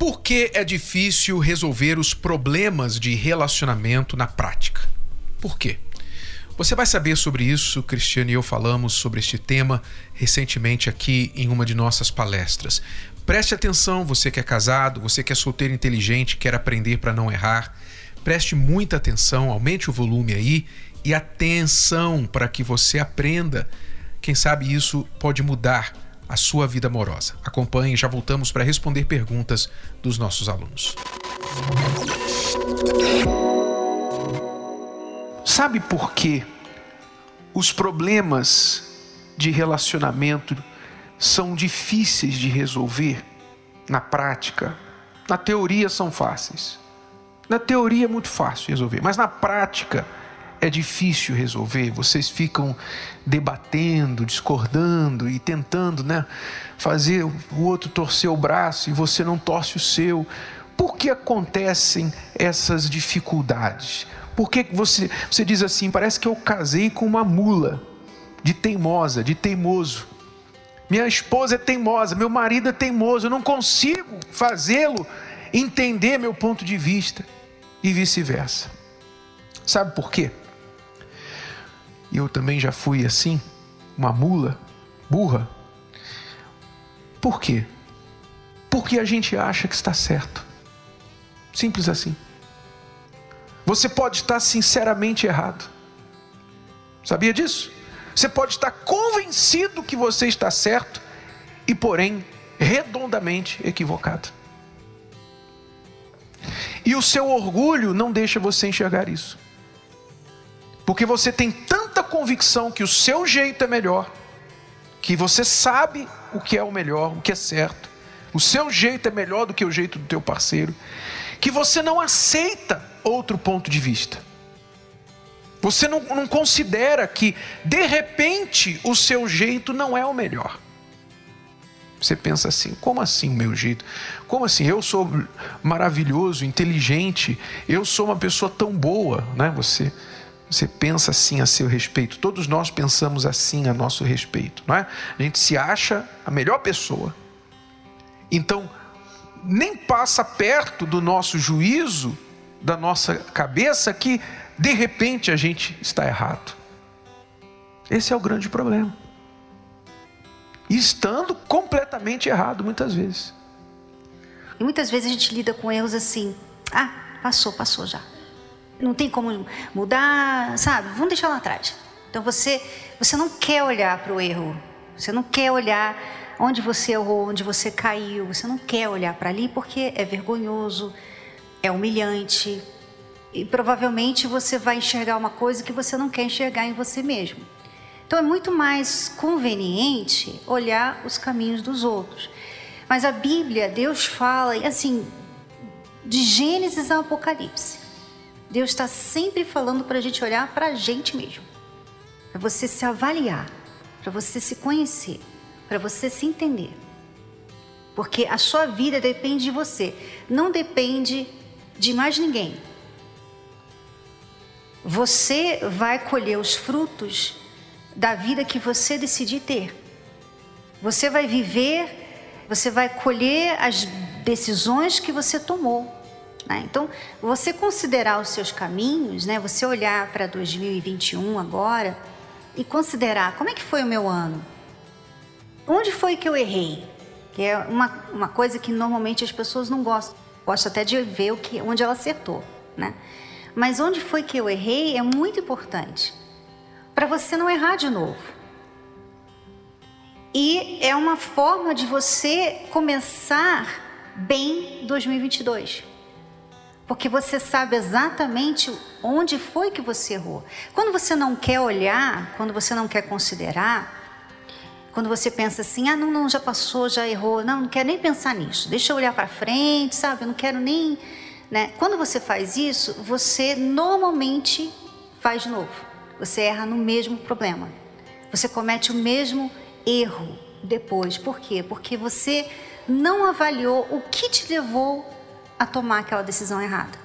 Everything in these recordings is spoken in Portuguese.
Por que é difícil resolver os problemas de relacionamento na prática? Por quê? Você vai saber sobre isso, Cristiane e eu falamos sobre este tema recentemente aqui em uma de nossas palestras. Preste atenção, você que é casado, você que é solteiro inteligente, quer aprender para não errar. Preste muita atenção, aumente o volume aí e atenção para que você aprenda. Quem sabe isso pode mudar a sua vida amorosa. Acompanhe, já voltamos para responder perguntas dos nossos alunos. Sabe por que os problemas de relacionamento são difíceis de resolver na prática? Na teoria são fáceis. Na teoria é muito fácil resolver, mas na prática é difícil resolver, vocês ficam debatendo, discordando e tentando né, fazer o outro torcer o braço e você não torce o seu. Por que acontecem essas dificuldades? Por que você, você diz assim, parece que eu casei com uma mula de teimosa, de teimoso. Minha esposa é teimosa, meu marido é teimoso, eu não consigo fazê-lo entender meu ponto de vista e vice-versa. Sabe por quê? E eu também já fui assim, uma mula, burra. Por quê? Porque a gente acha que está certo. Simples assim. Você pode estar sinceramente errado. Sabia disso? Você pode estar convencido que você está certo e, porém, redondamente equivocado. E o seu orgulho não deixa você enxergar isso. Porque você tem tanta convicção que o seu jeito é melhor, que você sabe o que é o melhor, o que é certo. O seu jeito é melhor do que o jeito do teu parceiro, que você não aceita outro ponto de vista. Você não, não considera que, de repente, o seu jeito não é o melhor. Você pensa assim: como assim o meu jeito? Como assim? Eu sou maravilhoso, inteligente, eu sou uma pessoa tão boa, né? Você você pensa assim a seu respeito. Todos nós pensamos assim a nosso respeito, não é? A gente se acha a melhor pessoa. Então, nem passa perto do nosso juízo, da nossa cabeça, que de repente a gente está errado. Esse é o grande problema. Estando completamente errado muitas vezes. E muitas vezes a gente lida com erros assim: ah, passou, passou já não tem como mudar, sabe? Vamos deixar lá atrás. Então você, você não quer olhar para o erro, você não quer olhar onde você errou, onde você caiu, você não quer olhar para ali porque é vergonhoso, é humilhante e provavelmente você vai enxergar uma coisa que você não quer enxergar em você mesmo. Então é muito mais conveniente olhar os caminhos dos outros. Mas a Bíblia, Deus fala assim, de Gênesis ao Apocalipse. Deus está sempre falando para a gente olhar para a gente mesmo, para você se avaliar, para você se conhecer, para você se entender. Porque a sua vida depende de você, não depende de mais ninguém. Você vai colher os frutos da vida que você decidir ter. Você vai viver, você vai colher as decisões que você tomou. Né? Então, você considerar os seus caminhos, né? você olhar para 2021 agora e considerar como é que foi o meu ano? Onde foi que eu errei? Que é uma, uma coisa que normalmente as pessoas não gostam. Gostam até de ver o que, onde ela acertou. Né? Mas onde foi que eu errei é muito importante para você não errar de novo. E é uma forma de você começar bem 2022 porque você sabe exatamente onde foi que você errou. Quando você não quer olhar, quando você não quer considerar, quando você pensa assim, ah, não, não, já passou, já errou, não, não quero nem pensar nisso, deixa eu olhar para frente, sabe, eu não quero nem. Né? Quando você faz isso, você normalmente faz de novo. Você erra no mesmo problema. Você comete o mesmo erro depois. Por quê? Porque você não avaliou o que te levou a tomar aquela decisão errada.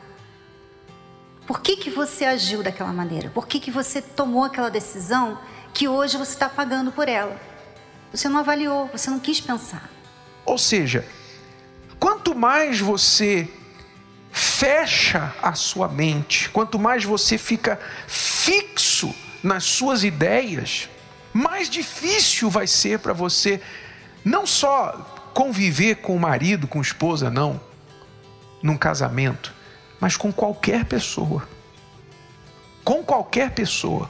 Por que, que você agiu daquela maneira? Por que, que você tomou aquela decisão que hoje você está pagando por ela? Você não avaliou, você não quis pensar. Ou seja, quanto mais você fecha a sua mente, quanto mais você fica fixo nas suas ideias, mais difícil vai ser para você não só conviver com o marido, com a esposa, não, num casamento, mas com qualquer pessoa. Com qualquer pessoa.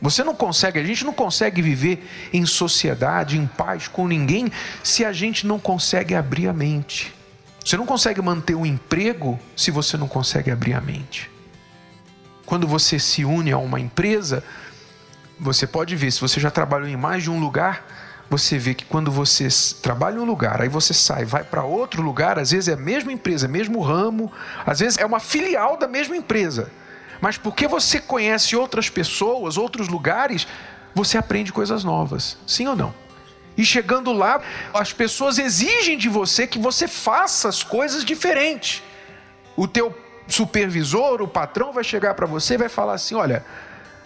Você não consegue, a gente não consegue viver em sociedade, em paz com ninguém, se a gente não consegue abrir a mente. Você não consegue manter um emprego se você não consegue abrir a mente. Quando você se une a uma empresa, você pode ver, se você já trabalhou em mais de um lugar, você vê que quando você trabalha em um lugar, aí você sai, vai para outro lugar, às vezes é a mesma empresa, mesmo ramo, às vezes é uma filial da mesma empresa. Mas porque você conhece outras pessoas, outros lugares, você aprende coisas novas. Sim ou não? E chegando lá, as pessoas exigem de você que você faça as coisas diferentes. O teu supervisor, o patrão vai chegar para você e vai falar assim: "Olha,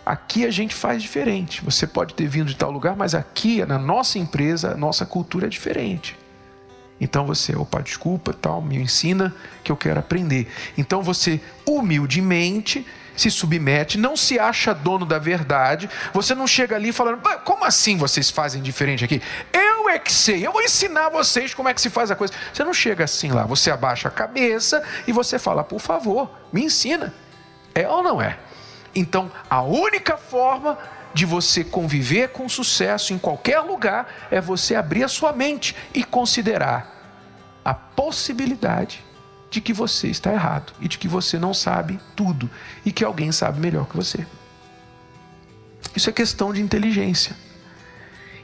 Aqui a gente faz diferente. Você pode ter vindo de tal lugar, mas aqui, na nossa empresa, a nossa cultura é diferente. Então você, opa, desculpa, tal, me ensina que eu quero aprender. Então você humildemente se submete, não se acha dono da verdade. Você não chega ali falando, como assim vocês fazem diferente aqui? Eu é que sei, eu vou ensinar vocês como é que se faz a coisa. Você não chega assim lá, você abaixa a cabeça e você fala, por favor, me ensina. É ou não é? Então, a única forma de você conviver com sucesso em qualquer lugar é você abrir a sua mente e considerar a possibilidade de que você está errado e de que você não sabe tudo e que alguém sabe melhor que você. Isso é questão de inteligência.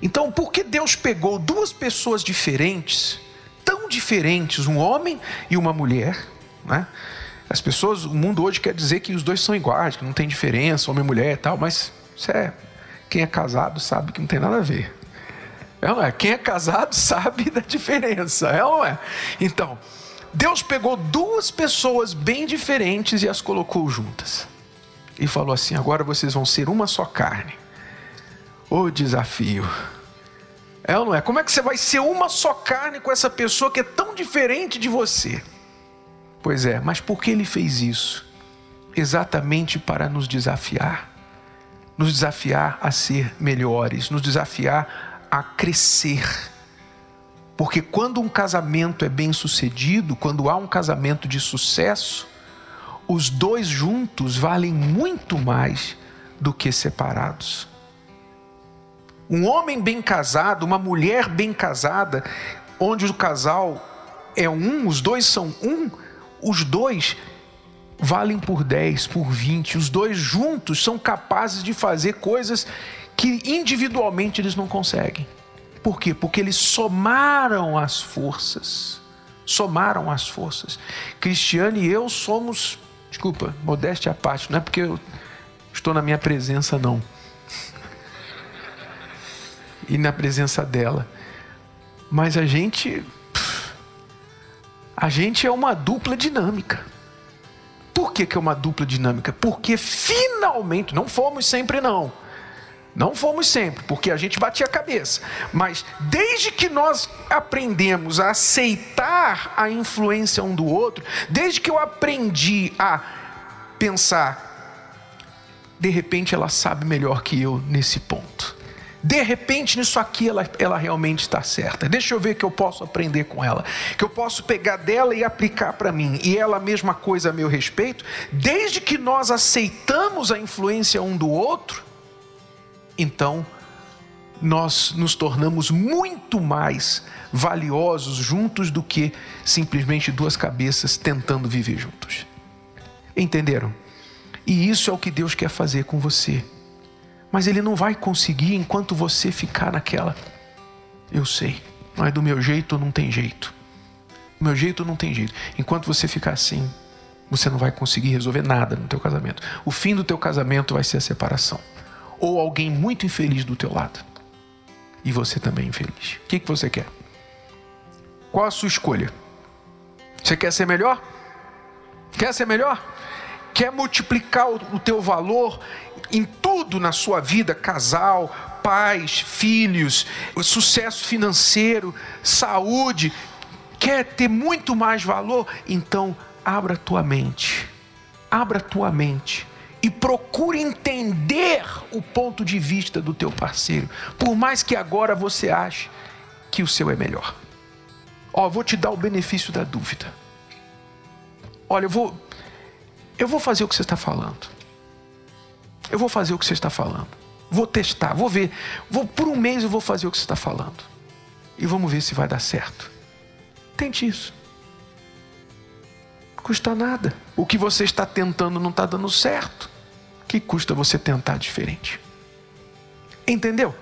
Então, por que Deus pegou duas pessoas diferentes, tão diferentes, um homem e uma mulher, né? As pessoas, o mundo hoje quer dizer que os dois são iguais, que não tem diferença, homem e mulher e tal, mas isso é, quem é casado sabe que não tem nada a ver. É não é? Quem é casado sabe da diferença, é ou não é? Então, Deus pegou duas pessoas bem diferentes e as colocou juntas. E falou assim: agora vocês vão ser uma só carne. O desafio. É ou não é? Como é que você vai ser uma só carne com essa pessoa que é tão diferente de você? Pois é, mas por que ele fez isso? Exatamente para nos desafiar. Nos desafiar a ser melhores, nos desafiar a crescer. Porque quando um casamento é bem sucedido, quando há um casamento de sucesso, os dois juntos valem muito mais do que separados. Um homem bem casado, uma mulher bem casada, onde o casal é um, os dois são um, os dois valem por 10, por 20, os dois juntos são capazes de fazer coisas que individualmente eles não conseguem. Por quê? Porque eles somaram as forças. Somaram as forças. Cristiane e eu somos, desculpa, modéstia à parte, não é porque eu estou na minha presença, não. E na presença dela. Mas a gente a gente é uma dupla dinâmica. Por que, que é uma dupla dinâmica? Porque finalmente, não fomos sempre não. Não fomos sempre, porque a gente batia a cabeça. Mas desde que nós aprendemos a aceitar a influência um do outro, desde que eu aprendi a pensar, de repente ela sabe melhor que eu nesse ponto de repente nisso aqui ela, ela realmente está certa. Deixa eu ver que eu posso aprender com ela, que eu posso pegar dela e aplicar para mim, e ela mesma coisa a meu respeito. Desde que nós aceitamos a influência um do outro, então nós nos tornamos muito mais valiosos juntos do que simplesmente duas cabeças tentando viver juntos. Entenderam? E isso é o que Deus quer fazer com você. Mas ele não vai conseguir enquanto você ficar naquela. Eu sei, mas do meu jeito não tem jeito. Do meu jeito não tem jeito. Enquanto você ficar assim, você não vai conseguir resolver nada no teu casamento. O fim do teu casamento vai ser a separação. Ou alguém muito infeliz do teu lado. E você também infeliz. O que, que você quer? Qual a sua escolha? Você quer ser melhor? Quer ser melhor? Quer multiplicar o teu valor em tudo na sua vida, casal, pais, filhos, sucesso financeiro, saúde, quer ter muito mais valor, então abra tua mente. Abra tua mente e procure entender o ponto de vista do teu parceiro, por mais que agora você ache que o seu é melhor. Ó, vou te dar o benefício da dúvida. Olha, eu vou eu vou fazer o que você está falando. Eu vou fazer o que você está falando. Vou testar, vou ver. Vou por um mês eu vou fazer o que você está falando. E vamos ver se vai dar certo. Tente isso. Custa nada. O que você está tentando não está dando certo. Que custa você tentar diferente? Entendeu?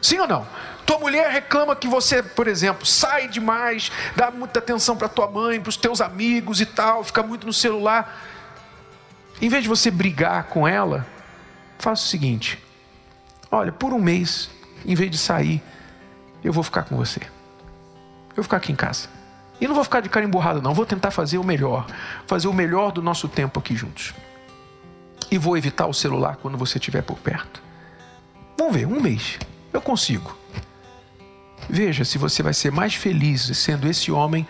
Sim ou não? Tua mulher reclama que você, por exemplo, sai demais, dá muita atenção para tua mãe, para os teus amigos e tal, fica muito no celular. Em vez de você brigar com ela, faça o seguinte: olha, por um mês, em vez de sair, eu vou ficar com você. Eu vou ficar aqui em casa. E não vou ficar de cara emburrado, não. Vou tentar fazer o melhor. Fazer o melhor do nosso tempo aqui juntos. E vou evitar o celular quando você estiver por perto. Vamos ver, um mês. Eu consigo. Veja se você vai ser mais feliz sendo esse homem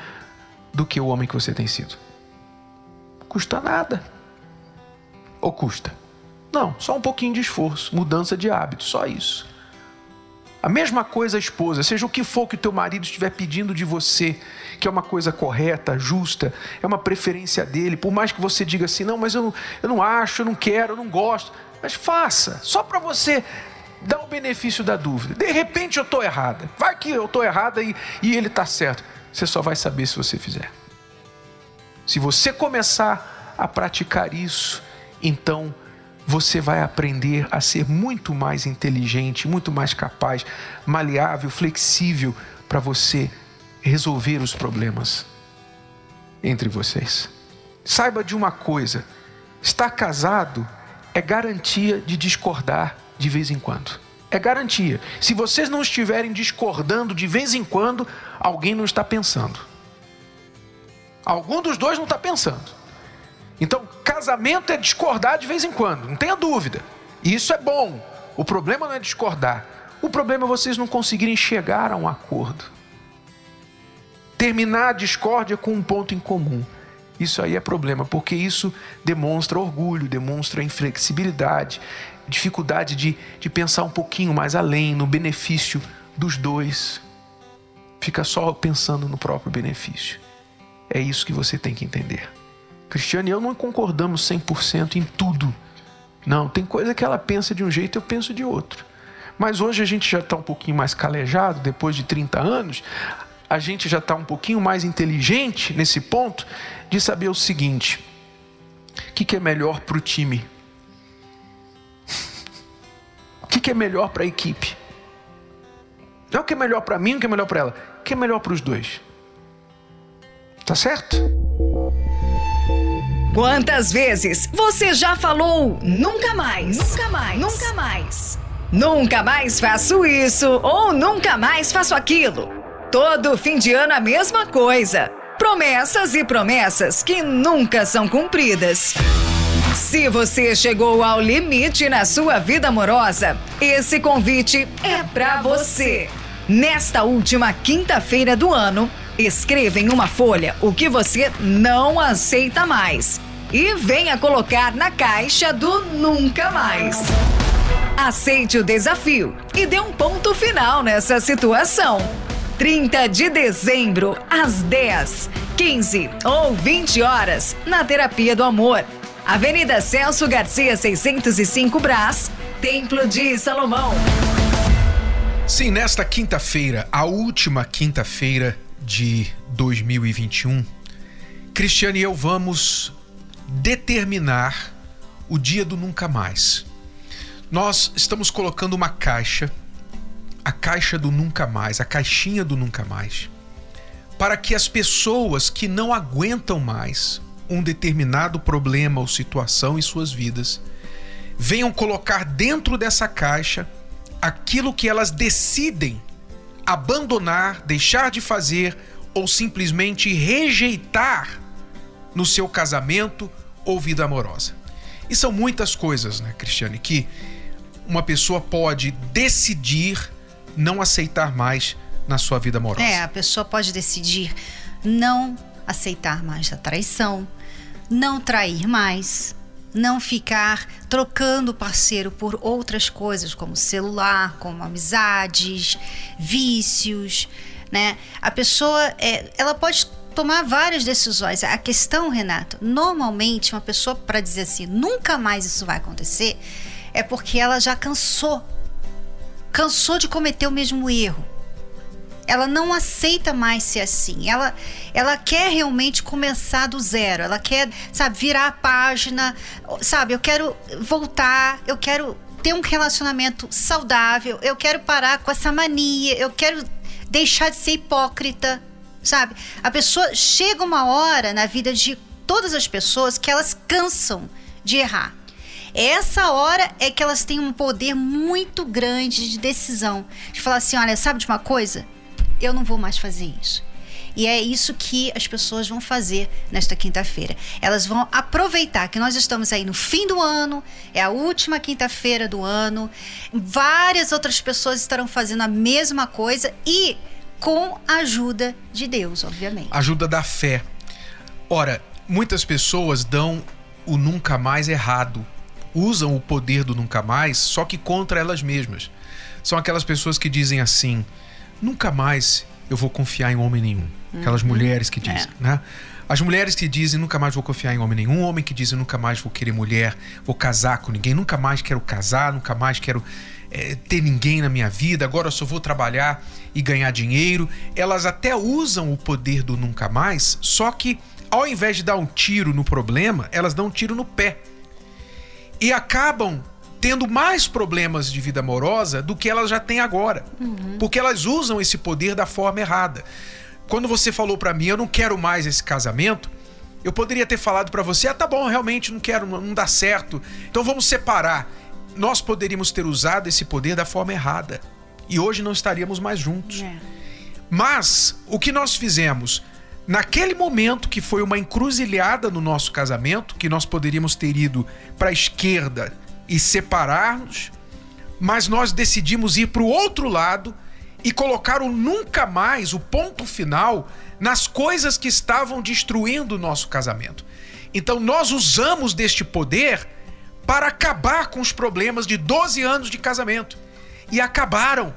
do que o homem que você tem sido. Custa nada. Ou custa? Não, só um pouquinho de esforço, mudança de hábito, só isso. A mesma coisa a esposa, seja o que for que o teu marido estiver pedindo de você, que é uma coisa correta, justa, é uma preferência dele, por mais que você diga assim, não, mas eu, eu não acho, eu não quero, eu não gosto, mas faça, só para você dar o benefício da dúvida. De repente eu estou errada, vai que eu estou errada e, e ele está certo. Você só vai saber se você fizer. Se você começar a praticar isso, então você vai aprender a ser muito mais inteligente, muito mais capaz, maleável, flexível para você resolver os problemas entre vocês. Saiba de uma coisa: estar casado é garantia de discordar de vez em quando. É garantia. Se vocês não estiverem discordando de vez em quando, alguém não está pensando. Algum dos dois não está pensando. Então, casamento é discordar de vez em quando, não tenha dúvida. E isso é bom. O problema não é discordar. O problema é vocês não conseguirem chegar a um acordo. Terminar a discórdia com um ponto em comum. Isso aí é problema, porque isso demonstra orgulho, demonstra inflexibilidade, dificuldade de, de pensar um pouquinho mais além, no benefício dos dois. Fica só pensando no próprio benefício. É isso que você tem que entender. Cristiano e eu não concordamos 100% em tudo. Não, tem coisa que ela pensa de um jeito e eu penso de outro. Mas hoje a gente já está um pouquinho mais calejado, depois de 30 anos, a gente já está um pouquinho mais inteligente nesse ponto de saber o seguinte: o que, que é melhor para o time? O que, que é melhor para a equipe? Não é o que é melhor para mim, o que é melhor para ela. O que é melhor para os dois? Tá certo? Quantas vezes você já falou nunca mais? Nunca mais. Nunca mais. Nunca mais faço isso ou nunca mais faço aquilo. Todo fim de ano a mesma coisa. Promessas e promessas que nunca são cumpridas. Se você chegou ao limite na sua vida amorosa, esse convite é para você. Nesta última quinta-feira do ano, Escreva em uma folha o que você não aceita mais e venha colocar na caixa do Nunca Mais. Aceite o desafio e dê um ponto final nessa situação. 30 de dezembro, às 10, 15 ou 20 horas, na Terapia do Amor. Avenida Celso Garcia, 605 Brás, Templo de Salomão. Sim, nesta quinta-feira, a última quinta-feira de 2021, Cristiane e eu vamos determinar o dia do nunca mais. Nós estamos colocando uma caixa, a caixa do nunca mais, a caixinha do nunca mais, para que as pessoas que não aguentam mais um determinado problema ou situação em suas vidas, venham colocar dentro dessa caixa aquilo que elas decidem abandonar, deixar de fazer ou simplesmente rejeitar no seu casamento ou vida amorosa. E são muitas coisas, né, Cristiane, que uma pessoa pode decidir não aceitar mais na sua vida amorosa. É, a pessoa pode decidir não aceitar mais a traição, não trair mais, não ficar trocando parceiro por outras coisas, como celular, como amizades, vícios, né? A pessoa, é, ela pode tomar várias decisões. A questão, Renato, normalmente uma pessoa para dizer assim, nunca mais isso vai acontecer, é porque ela já cansou, cansou de cometer o mesmo erro ela não aceita mais ser assim. Ela, ela quer realmente começar do zero. Ela quer, sabe, virar a página. Sabe, eu quero voltar, eu quero ter um relacionamento saudável, eu quero parar com essa mania, eu quero deixar de ser hipócrita, sabe? A pessoa chega uma hora na vida de todas as pessoas que elas cansam de errar. Essa hora é que elas têm um poder muito grande de decisão. De falar assim: olha, sabe de uma coisa? Eu não vou mais fazer isso. E é isso que as pessoas vão fazer nesta quinta-feira. Elas vão aproveitar que nós estamos aí no fim do ano, é a última quinta-feira do ano. Várias outras pessoas estarão fazendo a mesma coisa e com a ajuda de Deus, obviamente. Ajuda da fé. Ora, muitas pessoas dão o nunca mais errado. Usam o poder do nunca mais, só que contra elas mesmas. São aquelas pessoas que dizem assim: nunca mais eu vou confiar em homem nenhum. Aquelas uhum. mulheres que dizem, é. né? As mulheres que dizem nunca mais vou confiar em homem nenhum, homem que dizem nunca mais vou querer mulher, vou casar com ninguém, nunca mais quero casar, nunca mais quero é, ter ninguém na minha vida, agora eu só vou trabalhar e ganhar dinheiro. Elas até usam o poder do nunca mais, só que ao invés de dar um tiro no problema, elas dão um tiro no pé. E acabam tendo mais problemas de vida amorosa do que elas já têm agora. Uhum. Porque elas usam esse poder da forma errada. Quando você falou para mim, eu não quero mais esse casamento, eu poderia ter falado para você, ah, tá bom, realmente não quero, não dá certo. Então vamos separar. Nós poderíamos ter usado esse poder da forma errada. E hoje não estaríamos mais juntos. É. Mas o que nós fizemos? Naquele momento que foi uma encruzilhada no nosso casamento, que nós poderíamos ter ido para a esquerda e separar-nos, mas nós decidimos ir para o outro lado e colocar o nunca mais, o ponto final, nas coisas que estavam destruindo o nosso casamento. Então nós usamos deste poder para acabar com os problemas de 12 anos de casamento. E acabaram.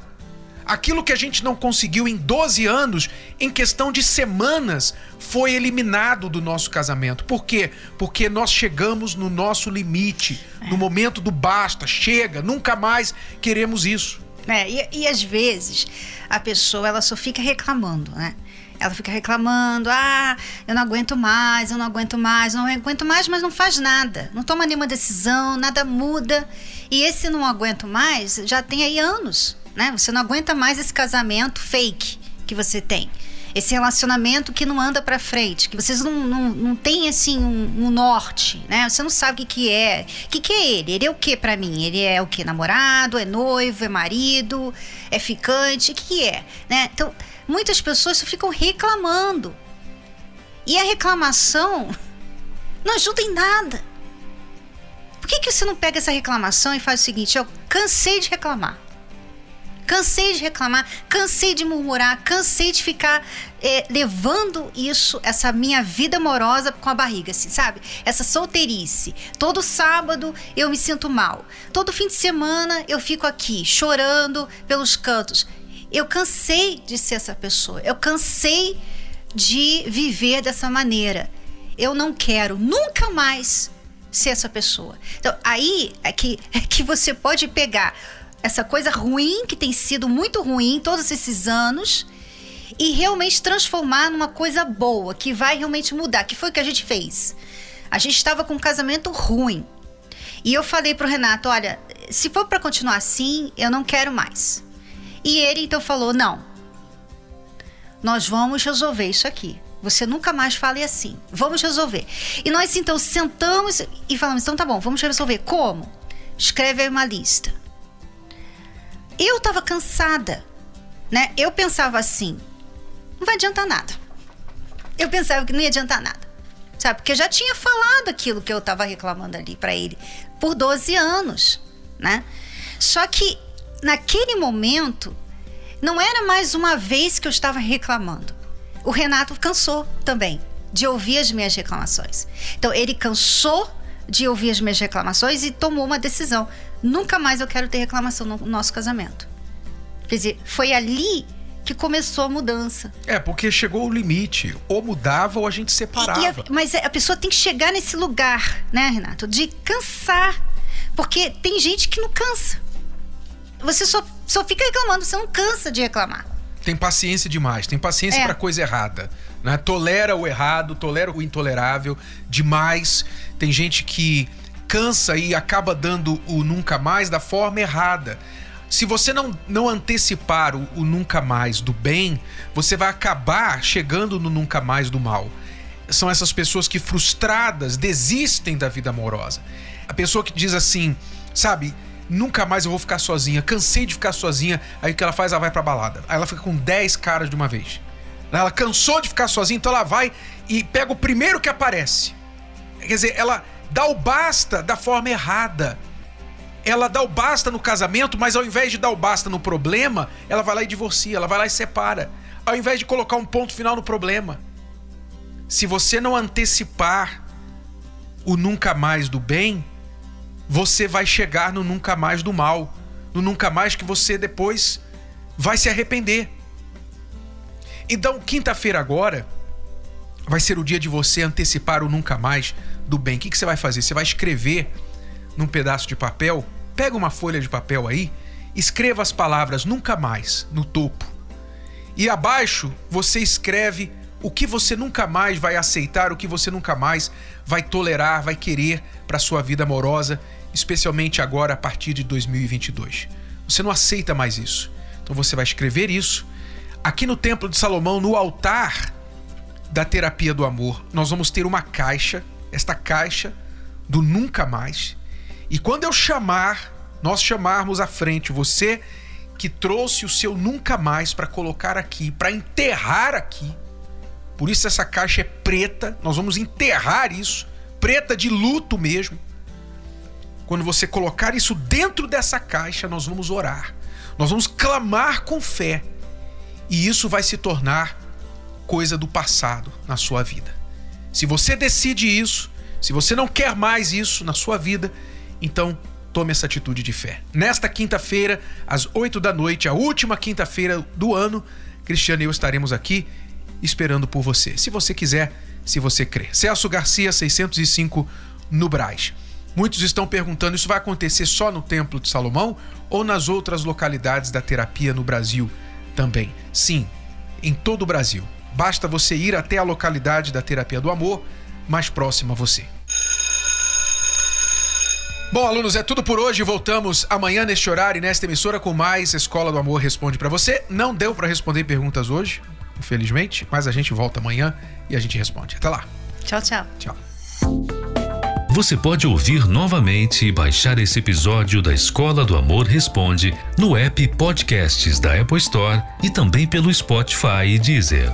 Aquilo que a gente não conseguiu em 12 anos, em questão de semanas, foi eliminado do nosso casamento. Por quê? Porque nós chegamos no nosso limite, é. no momento do basta, chega, nunca mais queremos isso. É, e, e às vezes a pessoa ela só fica reclamando, né? Ela fica reclamando: ah, eu não aguento mais, eu não aguento mais, não aguento mais, mas não faz nada, não toma nenhuma decisão, nada muda. E esse não aguento mais já tem aí anos né? Você não aguenta mais esse casamento fake que você tem. Esse relacionamento que não anda para frente, que vocês não, não, não têm assim um, um, norte, né? Você não sabe o que, que é. O que, que é ele? Ele é o que para mim? Ele é o que? Namorado? É noivo? É marido? É ficante? O que, que é? Né? Então, muitas pessoas ficam reclamando. E a reclamação não ajuda em nada. Por que, que você não pega essa reclamação e faz o seguinte: eu cansei de reclamar. Cansei de reclamar, cansei de murmurar, cansei de ficar é, levando isso, essa minha vida amorosa com a barriga, assim, sabe? Essa solteirice. Todo sábado eu me sinto mal. Todo fim de semana eu fico aqui chorando pelos cantos. Eu cansei de ser essa pessoa. Eu cansei de viver dessa maneira. Eu não quero nunca mais ser essa pessoa. Então, aí é que, é que você pode pegar essa coisa ruim que tem sido muito ruim todos esses anos e realmente transformar numa coisa boa que vai realmente mudar, que foi o que a gente fez. A gente estava com um casamento ruim. E eu falei pro Renato, olha, se for para continuar assim, eu não quero mais. E ele então falou: "Não. Nós vamos resolver isso aqui. Você nunca mais fale assim. Vamos resolver. E nós então sentamos e falamos: então tá bom, vamos resolver. Como? Escreve aí uma lista. Eu estava cansada, né? Eu pensava assim: não vai adiantar nada. Eu pensava que não ia adiantar nada. Sabe? Porque eu já tinha falado aquilo que eu estava reclamando ali para ele por 12 anos, né? Só que naquele momento não era mais uma vez que eu estava reclamando o Renato cansou também de ouvir as minhas reclamações. Então, ele cansou de ouvir as minhas reclamações e tomou uma decisão. Nunca mais eu quero ter reclamação no nosso casamento. Quer dizer, foi ali que começou a mudança. É, porque chegou o limite. Ou mudava ou a gente separava. A, mas a pessoa tem que chegar nesse lugar, né, Renato? De cansar. Porque tem gente que não cansa. Você só, só fica reclamando, você não cansa de reclamar tem paciência demais, tem paciência é. para coisa errada. Né? Tolera o errado, tolera o intolerável demais. Tem gente que cansa e acaba dando o nunca mais da forma errada. Se você não, não antecipar o, o nunca mais do bem, você vai acabar chegando no nunca mais do mal. São essas pessoas que frustradas desistem da vida amorosa. A pessoa que diz assim, sabe, nunca mais eu vou ficar sozinha, cansei de ficar sozinha. Aí o que ela faz? Ela vai pra balada. Aí ela fica com 10 caras de uma vez. Ela cansou de ficar sozinha, então ela vai e pega o primeiro que aparece. Quer dizer, ela dá o basta da forma errada. Ela dá o basta no casamento, mas ao invés de dar o basta no problema, ela vai lá e divorcia, ela vai lá e separa. Ao invés de colocar um ponto final no problema. Se você não antecipar o nunca mais do bem, você vai chegar no nunca mais do mal, no nunca mais que você depois vai se arrepender. Então, quinta-feira agora vai ser o dia de você antecipar o nunca mais do bem. O que, que você vai fazer? Você vai escrever num pedaço de papel, pega uma folha de papel aí, escreva as palavras nunca mais no topo. E abaixo você escreve o que você nunca mais vai aceitar, o que você nunca mais vai tolerar, vai querer para sua vida amorosa, especialmente agora a partir de 2022. Você não aceita mais isso. Então você vai escrever isso aqui no Templo de Salomão, no altar da terapia do amor. Nós vamos ter uma caixa, esta caixa do nunca mais. E quando eu chamar, nós chamarmos à frente você que trouxe o seu nunca mais para colocar aqui, para enterrar aqui, por isso essa caixa é preta. Nós vamos enterrar isso, preta de luto mesmo. Quando você colocar isso dentro dessa caixa, nós vamos orar. Nós vamos clamar com fé. E isso vai se tornar coisa do passado na sua vida. Se você decide isso, se você não quer mais isso na sua vida, então tome essa atitude de fé. Nesta quinta-feira, às 8 da noite, a última quinta-feira do ano, Cristiano e eu estaremos aqui esperando por você. Se você quiser, se você crer. Celso Garcia, 605, no Braz. Muitos estão perguntando: isso vai acontecer só no Templo de Salomão ou nas outras localidades da terapia no Brasil também? Sim, em todo o Brasil. Basta você ir até a localidade da terapia do amor mais próxima a você. Bom, alunos, é tudo por hoje. Voltamos amanhã neste horário e nesta emissora com mais Escola do Amor Responde para você. Não deu para responder perguntas hoje, infelizmente, mas a gente volta amanhã e a gente responde. Até lá. Tchau, tchau. Tchau. Você pode ouvir novamente e baixar esse episódio da Escola do Amor Responde no app Podcasts da Apple Store e também pelo Spotify e Deezer.